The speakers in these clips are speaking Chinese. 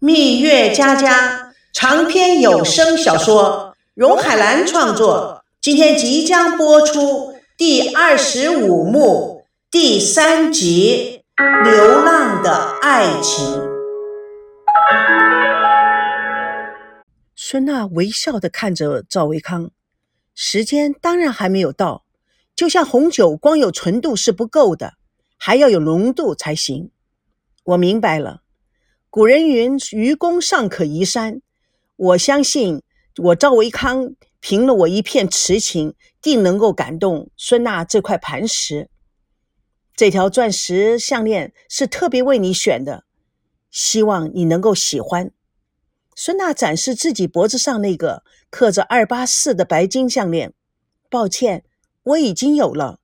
蜜月佳佳长篇有声小说，荣海兰创作，今天即将播出第二十五幕第三集《流浪的爱情》。孙娜微笑的看着赵维康，时间当然还没有到，就像红酒，光有纯度是不够的，还要有浓度才行。我明白了。古人云：“愚公尚可移山。”我相信，我赵维康凭了我一片痴情，定能够感动孙娜这块磐石。这条钻石项链是特别为你选的，希望你能够喜欢。孙娜展示自己脖子上那个刻着二八四的白金项链。抱歉，我已经有了。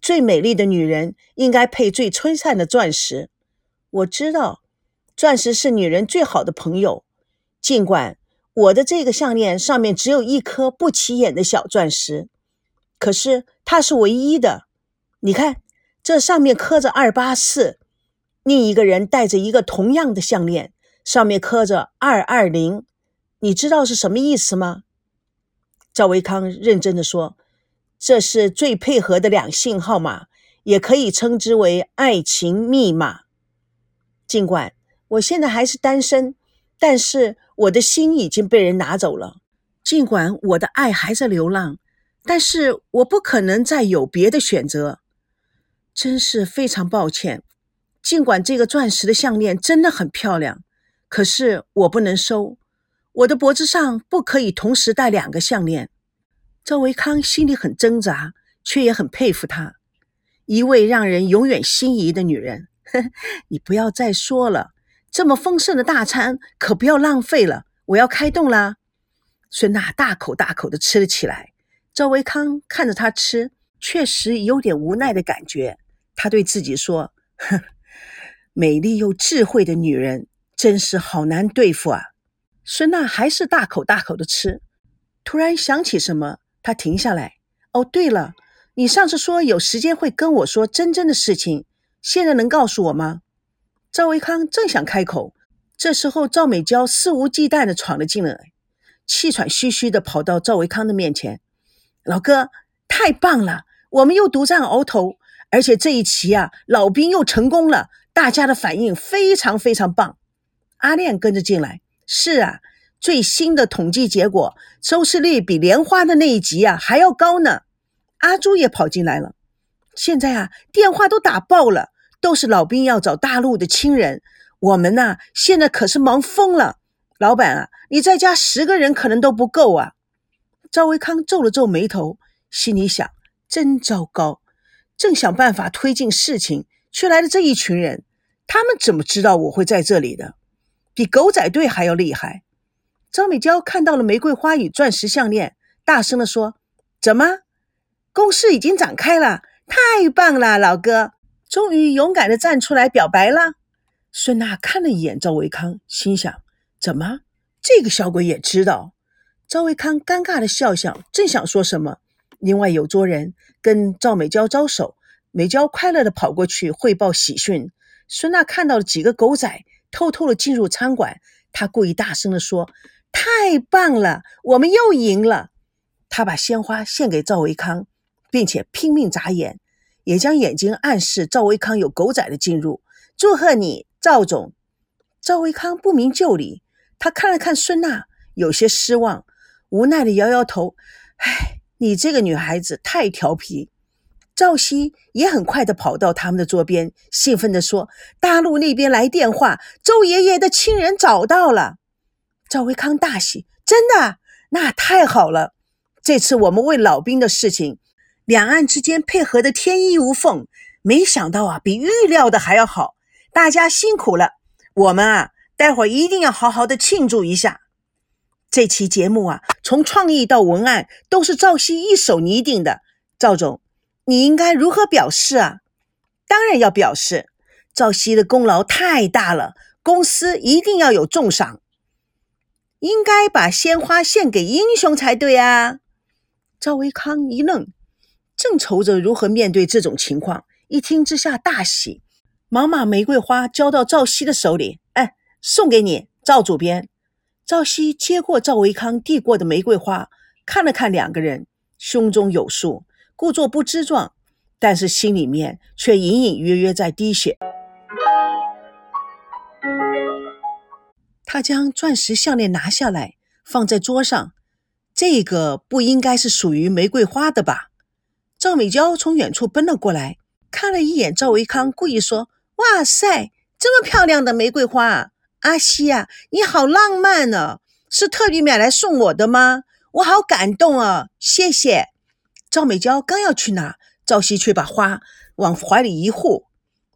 最美丽的女人应该配最璀璨的钻石。我知道。钻石是女人最好的朋友，尽管我的这个项链上面只有一颗不起眼的小钻石，可是它是唯一的。你看，这上面刻着二八四，另一个人戴着一个同样的项链，上面刻着二二零，你知道是什么意思吗？赵维康认真的说：“这是最配合的两性号码，也可以称之为爱情密码。尽管。”我现在还是单身，但是我的心已经被人拿走了。尽管我的爱还在流浪，但是我不可能再有别的选择。真是非常抱歉。尽管这个钻石的项链真的很漂亮，可是我不能收。我的脖子上不可以同时戴两个项链。赵维康心里很挣扎，却也很佩服她，一位让人永远心仪的女人。你不要再说了。这么丰盛的大餐可不要浪费了！我要开动啦！孙娜大口大口的吃了起来。赵维康看着她吃，确实有点无奈的感觉。他对自己说：“哼，美丽又智慧的女人真是好难对付啊！”孙娜还是大口大口的吃。突然想起什么，她停下来：“哦，对了，你上次说有时间会跟我说真真的事情，现在能告诉我吗？”赵维康正想开口，这时候赵美娇肆无忌惮地闯了进来，气喘吁吁地跑到赵维康的面前：“老哥，太棒了，我们又独占鳌头，而且这一期啊，老兵又成功了，大家的反应非常非常棒。”阿炼跟着进来：“是啊，最新的统计结果，收视率比莲花的那一集啊还要高呢。”阿朱也跑进来了：“现在啊，电话都打爆了。”都是老兵要找大陆的亲人，我们呐现在可是忙疯了。老板啊，你再加十个人可能都不够啊。赵维康皱了皱眉头，心里想：真糟糕。正想办法推进事情，却来了这一群人。他们怎么知道我会在这里的？比狗仔队还要厉害。张美娇看到了玫瑰花与钻石项链，大声地说：“怎么，攻势已经展开了？太棒了，老哥！”终于勇敢的站出来表白了。孙娜看了一眼赵维康，心想：怎么这个小鬼也知道？赵维康尴尬的笑笑，正想说什么，另外有桌人跟赵美娇招手，美娇快乐地跑过去汇报喜讯。孙娜看到了几个狗仔偷偷地进入餐馆，她故意大声地说：“太棒了，我们又赢了！”她把鲜花献给赵维康，并且拼命眨眼。也将眼睛暗示赵维康有狗仔的进入。祝贺你，赵总！赵维康不明就里，他看了看孙娜，有些失望，无奈的摇摇头。唉，你这个女孩子太调皮。赵熙也很快的跑到他们的桌边，兴奋地说：“大陆那边来电话，周爷爷的亲人找到了。”赵维康大喜：“真的？那太好了！这次我们为老兵的事情。”两岸之间配合的天衣无缝，没想到啊，比预料的还要好。大家辛苦了，我们啊，待会儿一定要好好的庆祝一下。这期节目啊，从创意到文案都是赵熙一手拟定的。赵总，你应该如何表示啊？当然要表示，赵熙的功劳太大了，公司一定要有重赏，应该把鲜花献给英雄才对啊。赵维康一愣。正愁着如何面对这种情况，一听之下大喜，忙把玫瑰花交到赵熙的手里。哎，送给你，赵主编。赵熙接过赵维康递过的玫瑰花，看了看两个人，胸中有数，故作不知状，但是心里面却隐隐约约在滴血。他将钻石项链拿下来，放在桌上。这个不应该是属于玫瑰花的吧？赵美娇从远处奔了过来，看了一眼赵维康，故意说：“哇塞，这么漂亮的玫瑰花！”阿西呀，你好浪漫呢，是特地买来送我的吗？我好感动啊，谢谢。赵美娇刚要去拿，赵熙却把花往怀里一护：“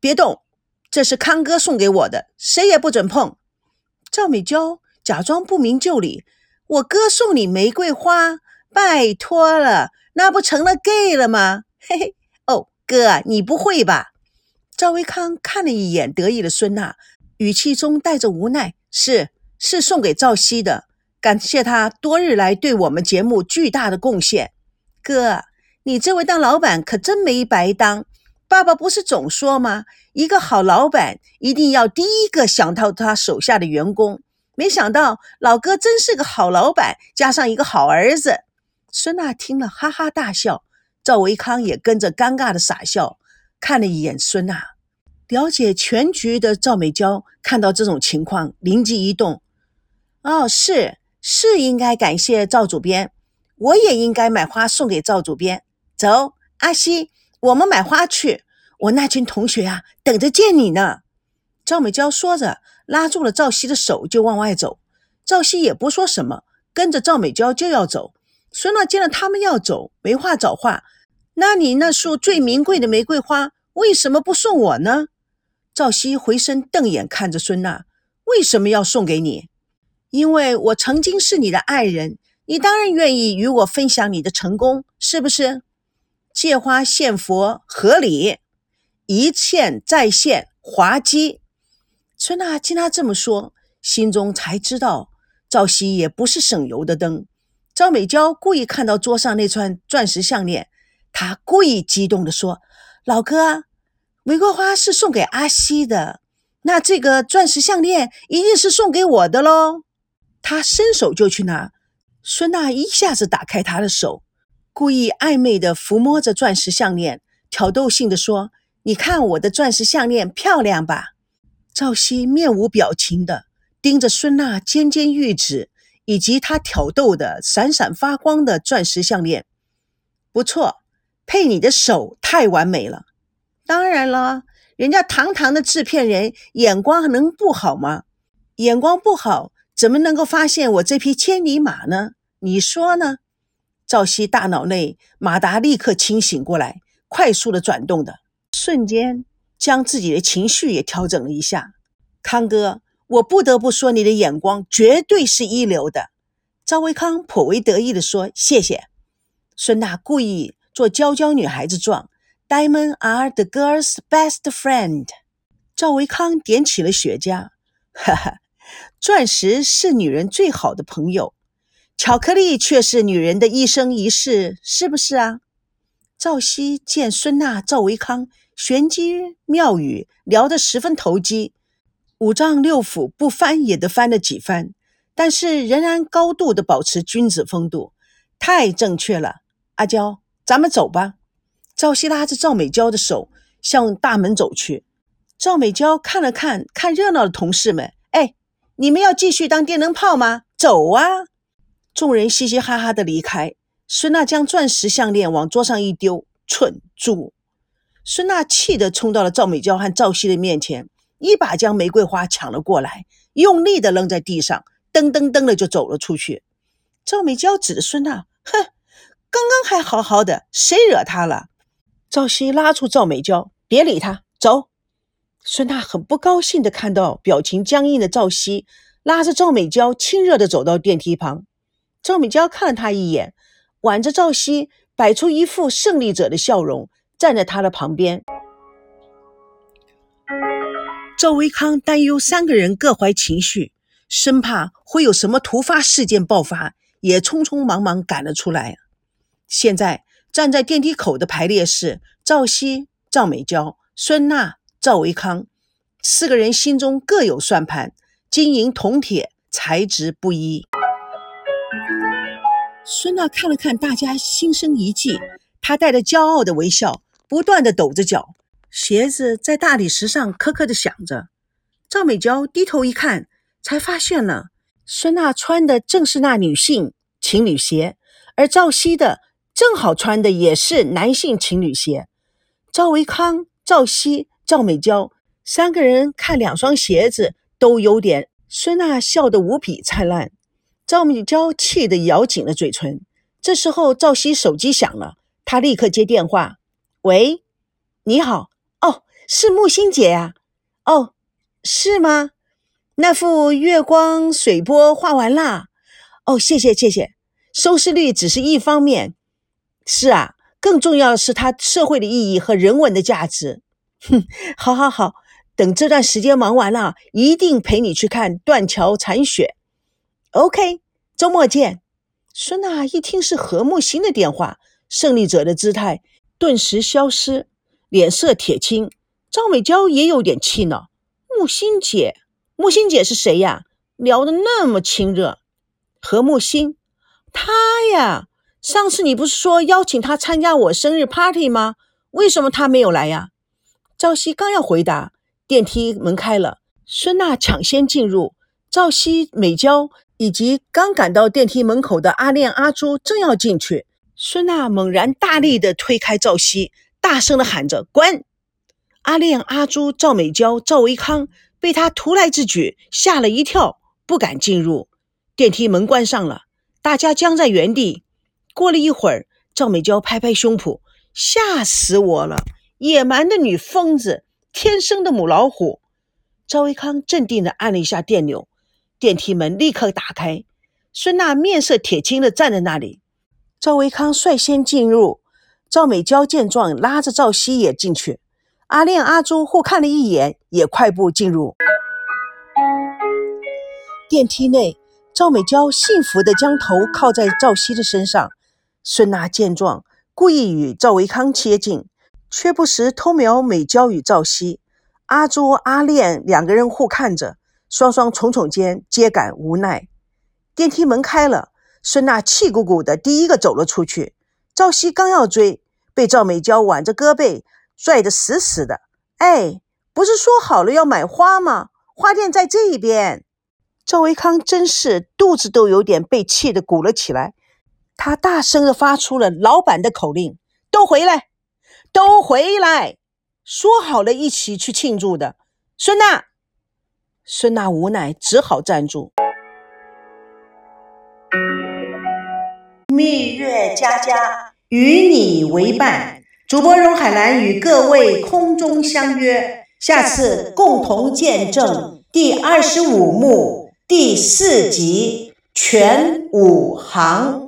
别动，这是康哥送给我的，谁也不准碰。”赵美娇假装不明就里：“我哥送你玫瑰花，拜托了，那不成了 gay 了吗？”嘿嘿，哦，哥，你不会吧？赵维康看了一眼得意的孙娜。语气中带着无奈，是是送给赵熙的，感谢他多日来对我们节目巨大的贡献。哥，你这位当老板可真没白当。爸爸不是总说吗？一个好老板一定要第一个想到他手下的员工。没想到老哥真是个好老板，加上一个好儿子。孙娜听了哈哈大笑，赵维康也跟着尴尬的傻笑，看了一眼孙娜。了解全局的赵美娇看到这种情况，灵机一动：“哦，是是，应该感谢赵主编，我也应该买花送给赵主编。走，阿西，我们买花去。我那群同学啊，等着见你呢。”赵美娇说着，拉住了赵熙的手，就往外走。赵熙也不说什么，跟着赵美娇就要走。孙娜见了他们要走，没话找话：“那你那束最名贵的玫瑰花为什么不送我呢？”赵熙回身瞪眼看着孙娜：“为什么要送给你？因为我曾经是你的爱人，你当然愿意与我分享你的成功，是不是？借花献佛合理，一献再献滑稽。”孙娜听他这么说，心中才知道赵熙也不是省油的灯。赵美娇故意看到桌上那串钻石项链，她故意激动地说：“老哥。”玫瑰花是送给阿西的，那这个钻石项链一定是送给我的喽。他伸手就去拿，孙娜一下子打开他的手，故意暧昧的抚摸着钻石项链，挑逗性的说：“你看我的钻石项链漂亮吧？”赵熙面无表情的盯着孙娜尖尖玉指以及他挑逗的闪闪发光的钻石项链，不错，配你的手太完美了。当然了，人家堂堂的制片人眼光能不好吗？眼光不好，怎么能够发现我这匹千里马呢？你说呢？赵熙大脑内马达立刻清醒过来，快速的转动的瞬间，将自己的情绪也调整了一下。康哥，我不得不说，你的眼光绝对是一流的。赵维康颇为得意的说：“谢谢。”孙娜故意做娇娇女孩子状。，“Diamond are the girl's best friend。赵维康点起了雪茄，哈哈，钻石是女人最好的朋友，巧克力却是女人的一生一世，是不是啊？赵熙见孙娜、赵维康玄机妙语聊得十分投机，五脏六腑不翻也得翻了几番，但是仍然高度的保持君子风度，太正确了。阿娇，咱们走吧。赵熙拉着赵美娇的手向大门走去。赵美娇看了看看热闹的同事们，哎，你们要继续当电灯泡吗？走啊！众人嘻嘻哈哈的离开。孙娜将钻石项链往桌上一丢，蠢猪！孙娜气得冲到了赵美娇和赵熙的面前，一把将玫瑰花抢了过来，用力的扔在地上，噔噔噔的就走了出去。赵美娇指着孙娜，哼，刚刚还好好的，谁惹她了？赵熙拉住赵美娇，别理他，走。孙娜很不高兴的看到表情僵硬的赵熙，拉着赵美娇亲热的走到电梯旁。赵美娇看了他一眼，挽着赵熙，摆出一副胜利者的笑容，站在他的旁边。赵维康担忧三个人各怀情绪，生怕会有什么突发事件爆发，也匆匆忙忙赶了出来。现在。站在电梯口的排列是赵熙、赵美娇、孙娜、赵维康，四个人心中各有算盘，金银铜铁材质不一。孙娜看了看大家，心生一计。她带着骄傲的微笑，不断的抖着脚，鞋子在大理石上磕磕的响着。赵美娇低头一看，才发现了孙娜穿的正是那女性情侣鞋，而赵熙的正好穿的也是男性情侣鞋。赵维康、赵熙、赵美娇三个人看两双鞋子都有点。孙娜笑得无比灿烂，赵美娇气得咬紧了嘴唇。这时候赵熙手机响了，他立刻接电话：“喂，你好，是木心姐呀，哦。”是吗？那幅月光水波画完了。哦，谢谢谢谢。收视率只是一方面。是啊，更重要的是它社会的意义和人文的价值。哼，好好好，等这段时间忙完了，一定陪你去看断桥残雪。OK，周末见。孙娜一听是何木星的电话，胜利者的姿态顿时消失，脸色铁青。赵美娇也有点气恼。木心姐，木心姐是谁呀？聊得那么亲热。何木心，她呀，上次你不是说邀请她参加我生日 party 吗？为什么她没有来呀？赵熙刚要回答，电梯门开了，孙娜抢先进入。赵熙、美娇以及刚赶到电梯门口的阿恋、阿朱正要进去，孙娜猛然大力的推开赵熙，大声的喊着：“滚！”阿亮、阿朱、赵美娇、赵维康被他突来之举吓了一跳，不敢进入。电梯门关上了，大家僵在原地。过了一会儿，赵美娇拍拍胸脯：“吓死我了！野蛮的女疯子，天生的母老虎。”赵维康镇定地按了一下电钮，电梯门立刻打开。孙娜面色铁青地站在那里。赵维康率先进入，赵美娇见状，拉着赵熙也进去。阿亮、阿朱互看了一眼，也快步进入电梯内。赵美娇幸福地将头靠在赵熙的身上。孙娜见状，故意与赵维康接近，却不时偷瞄美娇与赵熙。阿朱、阿亮两个人互看着，双双耸耸肩，皆感无奈。电梯门开了，孙娜气鼓鼓的第一个走了出去。赵熙刚要追，被赵美娇挽着胳膊。拽得死死的！哎，不是说好了要买花吗？花店在这一边。赵维康真是肚子都有点被气得鼓了起来，他大声地发出了老板的口令：“都回来，都回来！说好了一起去庆祝的。”孙娜，孙娜无奈只好站住。蜜月佳佳，与你为伴。主播荣海兰与各位空中相约，下次共同见证第二十五幕第四集全五行。